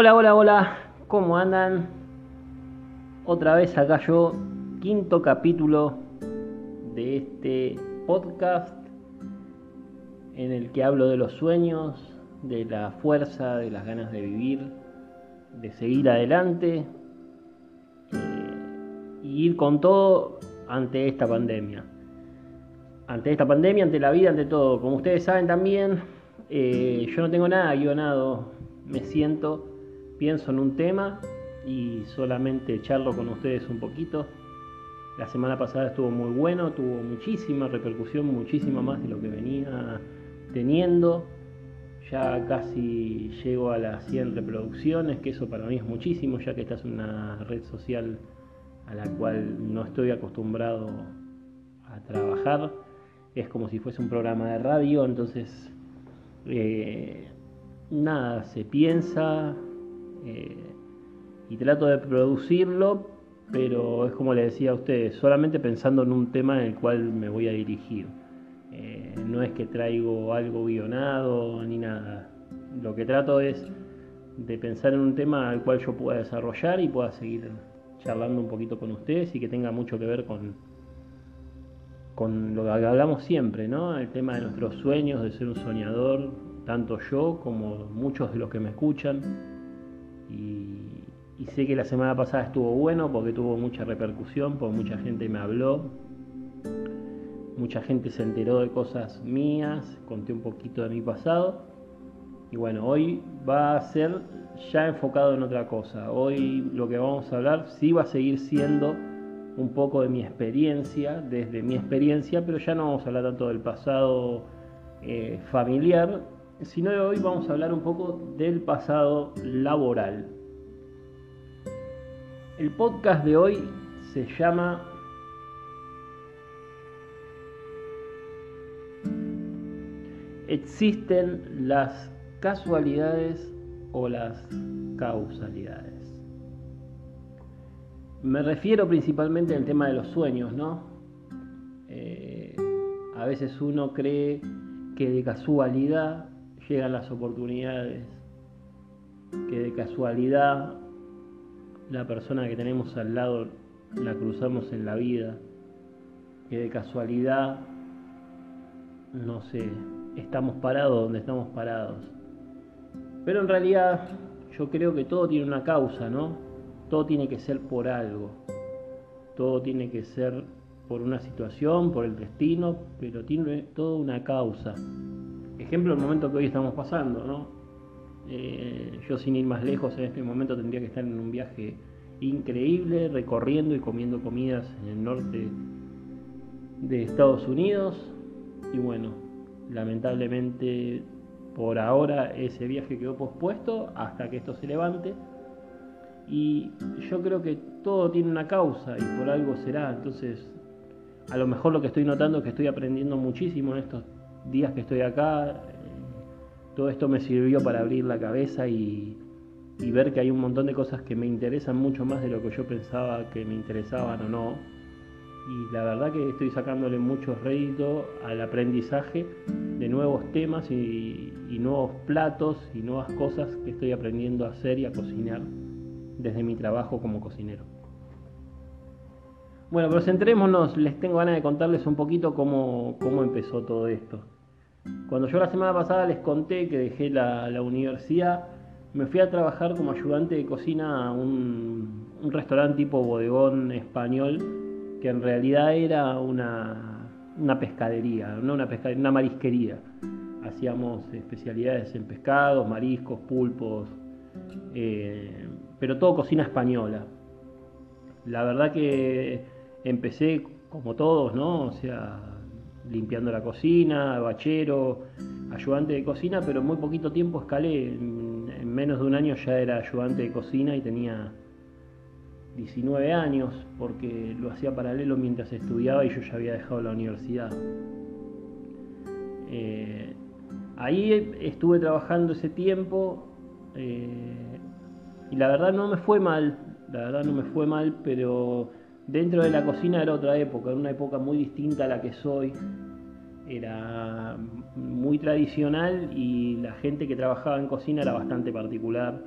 Hola, hola, hola, ¿cómo andan? Otra vez acá yo, quinto capítulo de este podcast en el que hablo de los sueños, de la fuerza, de las ganas de vivir, de seguir adelante eh, y ir con todo ante esta pandemia. Ante esta pandemia, ante la vida, ante todo. Como ustedes saben también, eh, yo no tengo nada guionado, me siento, pienso en un tema y solamente charlo con ustedes un poquito. La semana pasada estuvo muy bueno, tuvo muchísima repercusión, muchísima más de lo que venía teniendo. Ya casi llego a las 100 reproducciones, que eso para mí es muchísimo, ya que esta es una red social a la cual no estoy acostumbrado a trabajar. Es como si fuese un programa de radio, entonces eh, nada, se piensa eh, y trato de producirlo, pero es como le decía a ustedes, solamente pensando en un tema en el cual me voy a dirigir. Eh, no es que traigo algo guionado ni nada. Lo que trato es de pensar en un tema al cual yo pueda desarrollar y pueda seguir charlando un poquito con ustedes y que tenga mucho que ver con, con lo que hablamos siempre, ¿no? El tema de nuestros sueños, de ser un soñador, tanto yo como muchos de los que me escuchan. Y, sé que la semana pasada estuvo bueno porque tuvo mucha repercusión, porque mucha gente me habló, mucha gente se enteró de cosas mías, conté un poquito de mi pasado. Y bueno, hoy va a ser ya enfocado en otra cosa. Hoy lo que vamos a hablar sí va a seguir siendo un poco de mi experiencia, desde mi experiencia, pero ya no vamos a hablar tanto del pasado eh, familiar, sino de hoy vamos a hablar un poco del pasado laboral. El podcast de hoy se llama ¿Existen las casualidades o las causalidades? Me refiero principalmente al tema de los sueños, ¿no? Eh, a veces uno cree que de casualidad llegan las oportunidades, que de casualidad la persona que tenemos al lado la cruzamos en la vida, que de casualidad, no sé, estamos parados donde estamos parados. Pero en realidad yo creo que todo tiene una causa, ¿no? Todo tiene que ser por algo. Todo tiene que ser por una situación, por el destino, pero tiene toda una causa. Ejemplo, el momento que hoy estamos pasando, ¿no? Eh, yo sin ir más lejos en este momento tendría que estar en un viaje increíble, recorriendo y comiendo comidas en el norte de Estados Unidos. Y bueno, lamentablemente por ahora ese viaje quedó pospuesto hasta que esto se levante. Y yo creo que todo tiene una causa y por algo será. Entonces, a lo mejor lo que estoy notando es que estoy aprendiendo muchísimo en estos días que estoy acá. Todo esto me sirvió para abrir la cabeza y, ver que hay un montón de cosas que me interesan mucho más de lo que yo pensaba que me interesaban o no. Y la verdad que estoy sacándole mucho rédito al aprendizaje de nuevos temas y nuevos platos y nuevas cosas que estoy aprendiendo a hacer y a cocinar desde mi trabajo como cocinero. Bueno, pero centrémonos, les tengo ganas de contarles un poquito cómo, empezó todo esto. Cuando yo la semana pasada les conté que dejé la, universidad, me fui a trabajar como ayudante de cocina a un, restaurante tipo bodegón español, que en realidad era una, pescadería, no una una marisquería. Hacíamos especialidades en pescados, mariscos, pulpos, eh, pero todo cocina española. La verdad que empecé como todos, ¿no? O sea, limpiando la cocina, bachero, ayudante de cocina, pero muy poquito tiempo escalé. En, menos de un año ya era ayudante de cocina y tenía 19 años porque lo hacía paralelo mientras estudiaba y yo ya había dejado la universidad. Eh, ahí estuve trabajando ese tiempo eh, y la verdad no me fue mal, la verdad no me fue mal, pero dentro de la cocina era otra época, era una época muy distinta a la que soy. Era muy tradicional y la gente que trabajaba en cocina era bastante particular.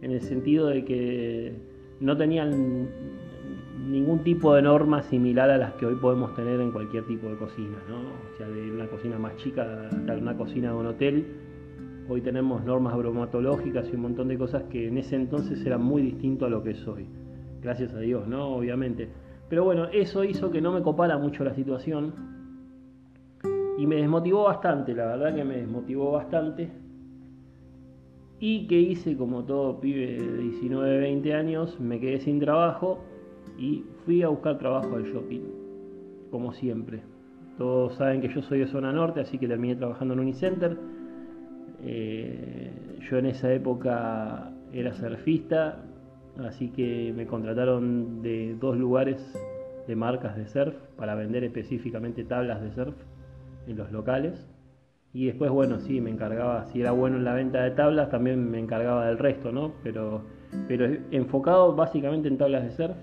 en el sentido de que no tenían ningún tipo de norma similar a las que hoy podemos tener en cualquier tipo de cocina, ¿no? O sea, de una cocina más chica hasta una cocina de un hotel. Hoy tenemos normas bromatológicas y un montón de cosas que en ese entonces eran muy distinto a lo que es hoy. Gracias a Dios, ¿no? Obviamente. Pero bueno, eso hizo que no me copara mucho la situación y me desmotivó bastante, la verdad que me desmotivó bastante. Y que hice como todo pibe de 19, 20 años, me quedé sin trabajo y fui a buscar trabajo al shopping, como siempre. Todos saben que yo soy de zona norte, así que terminé trabajando en Unicenter. Eh, yo en esa época era surfista, así que me contrataron de dos lugares de marcas de surf para vender específicamente tablas de surf en los locales. Y después, bueno, sí, me encargaba, si era bueno en la venta de tablas, también me encargaba del resto, ¿no? Pero, pero enfocado básicamente en tablas de surf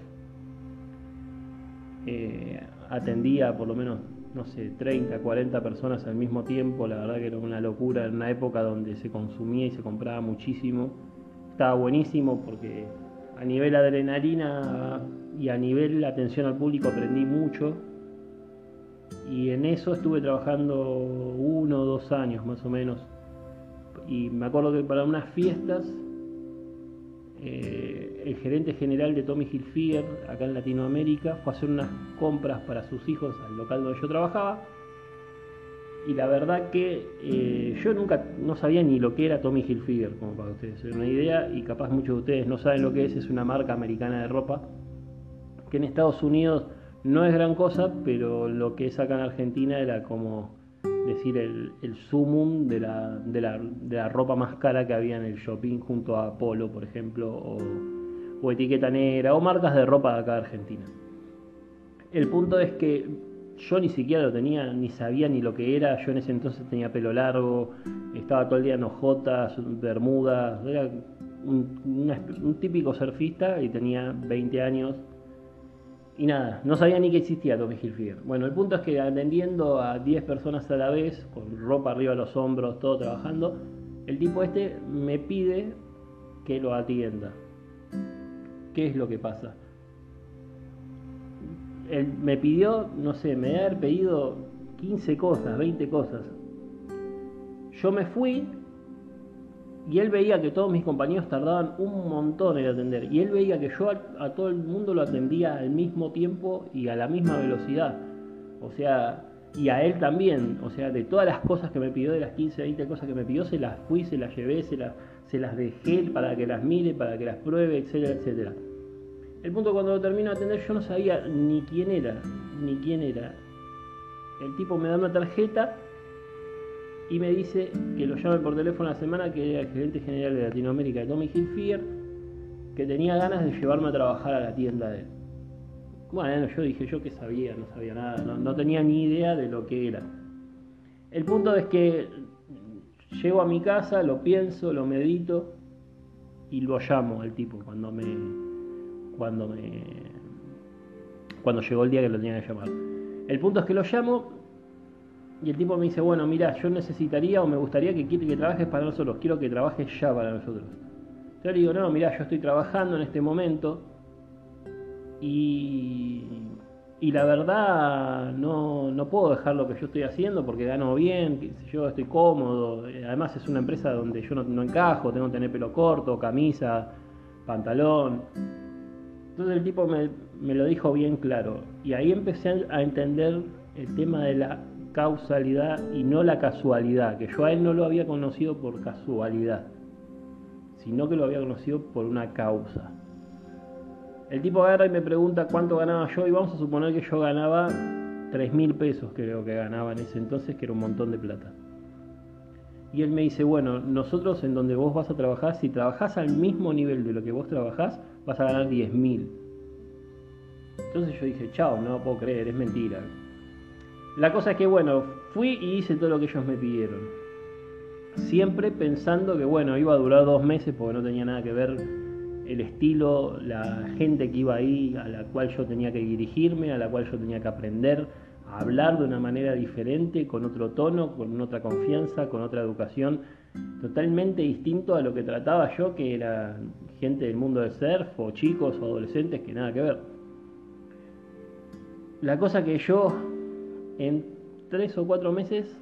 eh, atendía por lo menos, no sé, 30, 40 personas al mismo tiempo, la verdad que era una locura, en una época donde se consumía y se compraba muchísimo. Estaba buenísimo porque a nivel adrenalina y a nivel atención al público aprendí mucho. Y en eso estuve trabajando uno o dos años más o menos. Y me acuerdo que para unas fiestas eh, el gerente general de Tommy Hilfiger acá en Latinoamérica fue a hacer unas compras para sus hijos al local donde yo trabajaba y la verdad que eh, yo nunca no sabía ni lo que era Tommy Hilfiger como para ustedes tener una idea y capaz muchos de ustedes no saben lo que es es una marca americana de ropa que en Estados Unidos no es gran cosa pero lo que es acá en Argentina era como decir el, el sumum de la, de, la, de la, ropa más cara que había en el shopping junto a Polo, por ejemplo, o, o Etiqueta Negra, o marcas de ropa de acá de Argentina. El punto es que yo ni siquiera lo tenía, ni sabía ni lo que era, yo en ese entonces tenía pelo largo, estaba todo el día en ojotas, bermudas, era un, típico surfista y tenía 20 años y nada, no sabía ni que existía Tommy Hilfiger. Bueno, el punto es que atendiendo a 10 personas a la vez, con ropa arriba de los hombros, todo trabajando, el tipo este me pide que lo atienda. ¿Qué es lo que pasa? Él me pidió, no sé, me debe pedido 15 cosas, 20 cosas. Yo me fui y él veía que todos mis compañeros tardaban un montón en atender. Y él veía que yo a, todo el mundo lo atendía al mismo tiempo y a la misma velocidad. O sea, y a él también. O sea, de todas las cosas que me pidió, de las 15, 20 cosas que me pidió, se las fui, se las llevé, se las, se las dejé para que las mire, para que las pruebe, etcétera, etcétera. El punto cuando lo termino de atender yo no sabía ni quién era, ni quién era. El tipo me da una tarjeta y me dice que lo llame por teléfono la semana, que era el gerente general de Latinoamérica Tommy Hilfiger, que tenía ganas de llevarme a trabajar a la tienda de él. Bueno, yo dije, yo que sabía, no sabía nada, no, tenía ni idea de lo que era. El punto es que llego a mi casa, lo pienso, lo medito y lo llamo al tipo cuando me cuando me cuando llegó el día que lo tenía que llamar. El punto es que lo llamo y el tipo me dice, bueno, mira, yo necesitaría o me gustaría que, que trabajes para nosotros, quiero que trabajes ya para nosotros. Yo le digo, no, mira, yo estoy trabajando en este momento y, y la verdad no, no, puedo dejar lo que yo estoy haciendo porque gano bien, yo estoy cómodo, además es una empresa donde yo no, encajo, tengo que tener pelo corto, camisa, pantalón. Entonces el tipo me, lo dijo bien claro y ahí empecé a entender el tema de la causalidad y no la casualidad, que yo a él no lo había conocido por casualidad, sino que lo había conocido por una causa. El tipo agarra y me pregunta cuánto ganaba yo y vamos a suponer que yo ganaba 3 mil pesos, creo que ganaba en ese entonces, que era un montón de plata. Y él me dice, bueno, nosotros en donde vos vas a trabajar, si trabajás al mismo nivel de lo que vos trabajás, vas a ganar 10 mil. Entonces yo dije, chao, no puedo creer, es mentira. La cosa es que, bueno, fui y hice todo lo que ellos me pidieron. Siempre pensando que, bueno, iba a durar dos meses porque no tenía nada que ver el estilo, la gente que iba ahí, a la cual yo tenía que dirigirme, a la cual yo tenía que aprender hablar de una manera diferente, con otro tono, con otra confianza, con otra educación, totalmente distinto a lo que trataba yo, que era gente del mundo del surf o chicos o adolescentes que nada que ver. La cosa que yo en tres o cuatro meses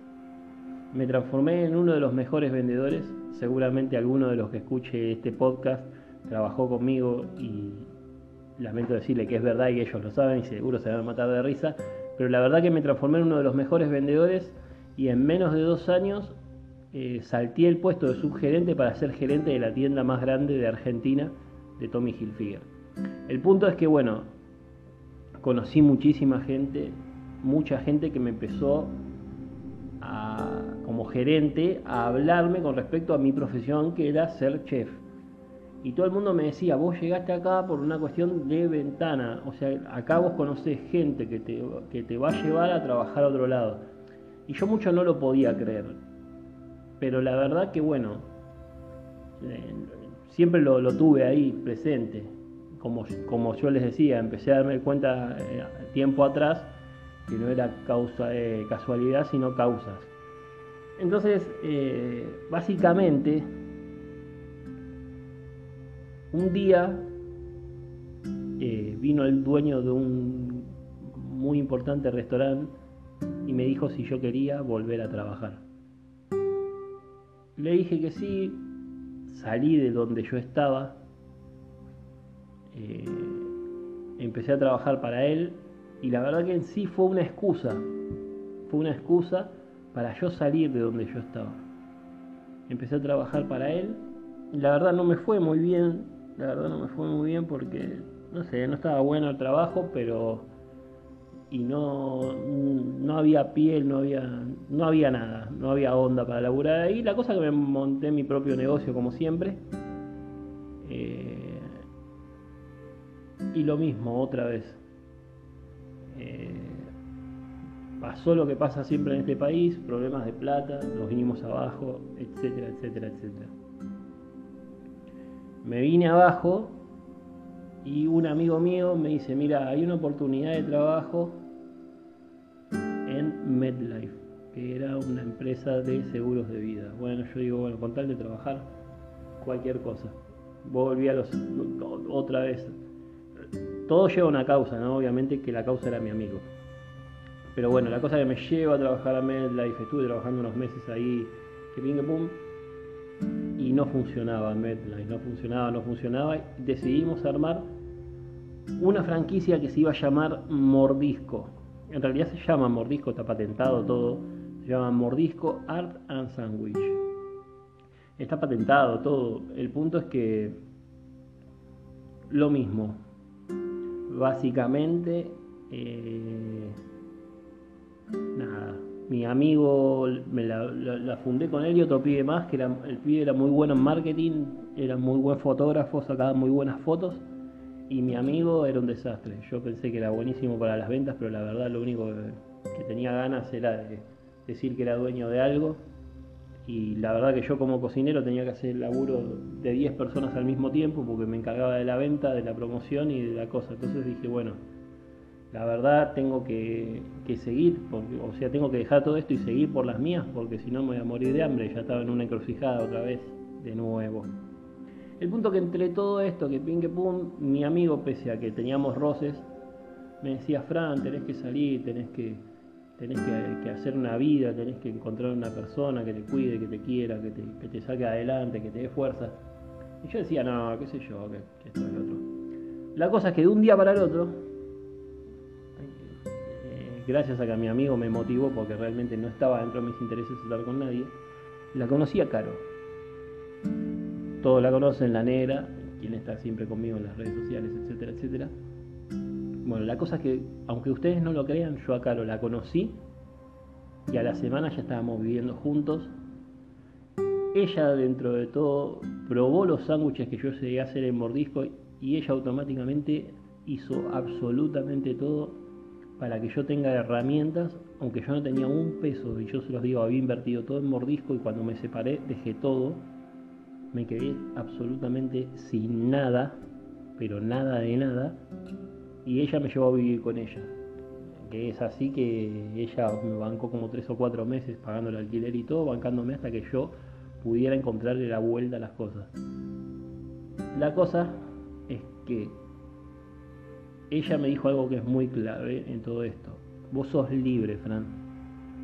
me transformé en uno de los mejores vendedores. Seguramente alguno de los que escuche este podcast trabajó conmigo y lamento decirle que es verdad y ellos lo saben y seguro se van a matar de risa. Pero la verdad que me transformé en uno de los mejores vendedores y en menos de dos años eh, salté el puesto de subgerente para ser gerente de la tienda más grande de Argentina de Tommy Hilfiger. El punto es que, bueno, conocí muchísima gente, mucha gente que me empezó como gerente a hablarme con respecto a mi profesión que era ser chef. Y todo el mundo me decía, vos llegaste acá por una cuestión de ventana, o sea, acá vos conocés gente que te, que te va a llevar a trabajar a otro lado. Y yo mucho no lo podía creer. Pero la verdad que bueno, eh, siempre lo, tuve ahí presente. Como, como yo les decía, empecé a darme cuenta eh, tiempo atrás que no era causa, eh, casualidad, sino causas. Entonces, básicamente, un día vino el dueño de un muy importante restaurante y me dijo si yo quería volver a trabajar. Le dije que sí, salí de donde yo estaba, eh, empecé a trabajar para él y la verdad que en sí fue una excusa, fue una excusa para yo salir de donde yo estaba. Empecé a trabajar para él y la verdad no me fue muy bien, la verdad no me fue muy bien porque, no sé, no estaba bueno el trabajo, pero y no, no había piel, no había, no había nada, no había onda para laburar ahí. La cosa que me monté mi propio negocio como siempre. Eh, y lo mismo, otra vez. Eh, pasó lo que pasa siempre en este país, problemas de plata, nos vinimos abajo, etcétera, etcétera, etcétera. Me vine abajo y un amigo mío me dice, mira, hay una oportunidad de trabajo MedLife, que era una empresa de seguros de vida. Bueno, yo digo, bueno, con tal de trabajar, cualquier cosa. Volví a los. otra vez. Todo lleva una causa, ¿no? Obviamente que la causa era mi amigo. Pero bueno, la cosa que me lleva a trabajar a MedLife, estuve trabajando unos meses ahí, que ping pum, no funcionaba MedLife, no funcionaba, no funcionaba. Y decidimos armar una franquicia que se iba a llamar Mordisco en realidad se llama mordisco, está patentado todo, se llama mordisco Art and Sandwich. Está patentado todo, el punto es que lo mismo, básicamente, eh, nada, mi amigo, me la, fundé con él y otro pibe más, que el pibe era muy bueno en marketing, era muy buen fotógrafo, sacaba muy buenas fotos y mi amigo era un desastre. Yo pensé que era buenísimo para las ventas, pero la verdad lo único que, tenía ganas era de decir que era dueño de algo. Y la verdad que yo como cocinero tenía que hacer el laburo de 10 personas al mismo tiempo porque me encargaba de la venta, de la promoción y de la cosa. Entonces dije, bueno, la verdad tengo que, seguir, o sea, tengo que dejar todo esto y seguir por las mías porque si no me voy a morir de hambre. Ya estaba en una encrucijada otra vez, de nuevo. El punto que entre todo esto, que ping que pum, mi amigo, pese a que teníamos roces, me decía, Fran, tenés que salir, tenés que, tenés que, hacer una vida, tenés que encontrar una persona que te cuide, que te quiera, que te, que te saque adelante, que te dé fuerza. Y yo decía, no, qué sé yo, que, esto es otro. La cosa es que de un día para el otro, gracias a que mi amigo me motivó porque realmente no estaba dentro de mis intereses estar con nadie, la conocí a Caro todos la conocen, la negra, quien está siempre conmigo en las redes sociales, etcétera, etcétera. Bueno, la cosa es que, aunque ustedes no lo crean, yo a Caro la conocí y a la semana ya estábamos viviendo juntos. Ella, dentro de todo, probó los sándwiches que yo llegué a hacer en Mordisco y ella automáticamente hizo absolutamente todo para que yo tenga herramientas, aunque yo no tenía un peso, y yo se los digo, había invertido todo en Mordisco y cuando me separé dejé todo me quedé absolutamente sin nada, pero nada de nada, y ella me llevó a vivir con ella. Que es así que ella me bancó como tres o cuatro meses pagando el alquiler y todo, bancándome hasta que yo pudiera encontrarle la vuelta a las cosas. La cosa es que ella me dijo algo que es muy clave en todo esto. Vos sos libre, Fran.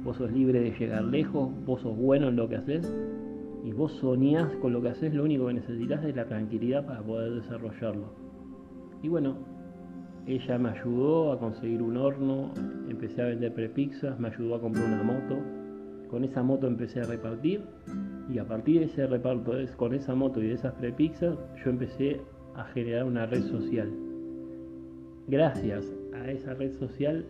Vos sos libre de llegar lejos, vos sos bueno en lo que haces y vos soñás con lo que haces, lo único que necesitas es la tranquilidad para poder desarrollarlo. Y bueno, ella me ayudó a conseguir un horno, empecé a vender prepizzas, me ayudó a comprar una moto. Con esa moto empecé a repartir y a partir de ese reparto, con esa moto y de esas prepizzas, yo empecé a generar una red social. Gracias a esa red social,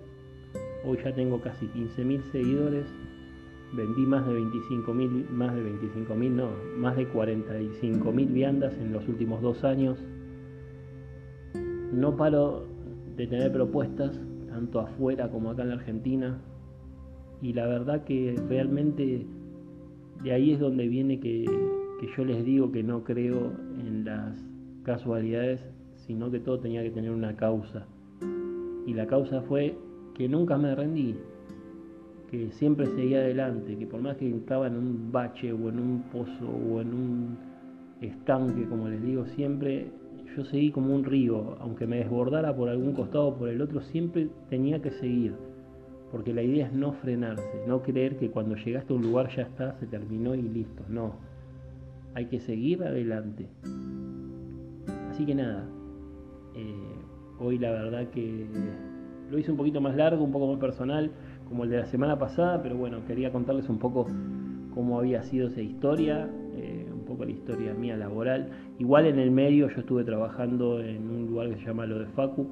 hoy ya tengo casi 15.000 seguidores, vendí más de 25.000, más de 25.000, no, más de 45.000 viandas en los últimos dos años. No paro de tener propuestas, tanto afuera como acá en la Argentina, y la verdad que realmente de ahí es donde viene que, que yo les digo que no creo en las casualidades sino que todo tenía que tener una causa. Y la causa fue que nunca me rendí, que siempre seguía adelante, que por más que estaba en un bache o en un pozo o en un estanque, como les digo, siempre yo seguí como un río, aunque me desbordara por algún costado o por el otro, siempre tenía que seguir. Porque la idea es no frenarse, no creer que cuando llegaste a un lugar ya está, se terminó y listo. No, hay que seguir adelante. Así que nada, eh, hoy la verdad que lo hice un poquito más largo, un poco más personal, como el de la semana pasada, pero bueno, quería contarles un poco cómo había sido esa historia, eh, un poco la historia mía laboral. Igual en el medio yo estuve trabajando en un lugar que se llama Lo de Facu,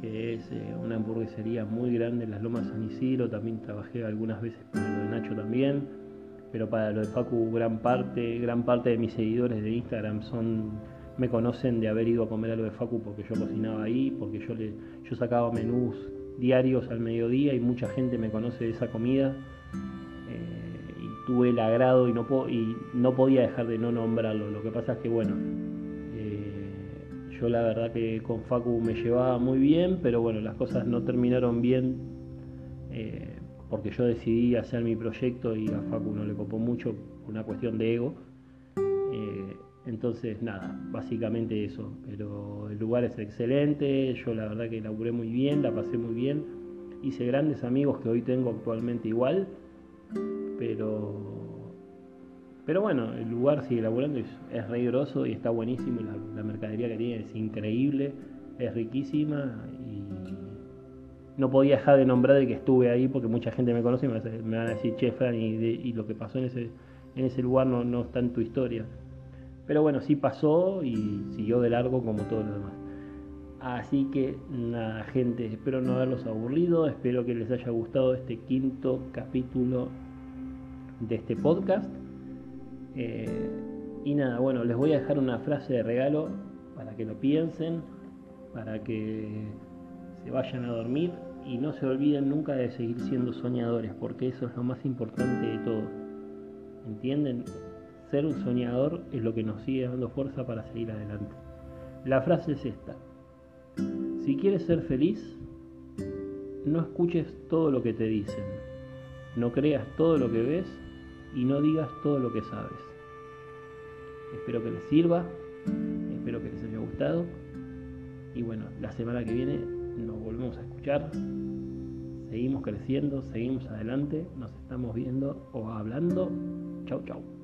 que es eh, una hamburguesería muy grande en las Lomas San Isidro, también trabajé algunas veces para lo de Nacho también, pero para lo de Facu gran parte, gran parte de mis seguidores de Instagram son me conocen de haber ido a comer algo de Facu porque yo cocinaba ahí, porque yo, le, yo sacaba menús diarios al mediodía y mucha gente me conoce de esa comida. Eh, y tuve el agrado y no, y no podía dejar de no nombrarlo. Lo que pasa es que, bueno, eh, yo la verdad que con Facu me llevaba muy bien, pero bueno, las cosas no terminaron bien eh, porque yo decidí hacer mi proyecto y a Facu no le copó mucho, una cuestión de ego. Entonces, nada, básicamente eso. Pero el lugar es excelente, yo la verdad que laburé muy bien, la pasé muy bien. Hice grandes amigos que hoy tengo actualmente igual. Pero, pero bueno, el lugar sigue laburando, es, es re y está buenísimo. La, la, mercadería que tiene es increíble, es riquísima. Y no podía dejar de nombrar de que estuve ahí porque mucha gente me conoce y me, van a decir, che, Fran, y, lo que pasó en ese, en ese lugar no, no está en tu historia. Pero bueno, sí pasó y siguió de largo como todo lo demás. Así que nada, gente, espero no haberlos aburrido, espero que les haya gustado este quinto capítulo de este podcast. Eh, y nada, bueno, les voy a dejar una frase de regalo para que lo piensen, para que se vayan a dormir y no se olviden nunca de seguir siendo soñadores, porque eso es lo más importante de todo. ¿Entienden? Ser un soñador es lo que nos sigue dando fuerza para seguir adelante. La frase es esta. Si quieres ser feliz, no escuches todo lo que te dicen, no creas todo lo que ves y no digas todo lo que sabes. Espero que les sirva, espero que les haya gustado y bueno, la semana que viene nos volvemos a escuchar, seguimos creciendo, seguimos adelante, nos estamos viendo o hablando. Chau, chau.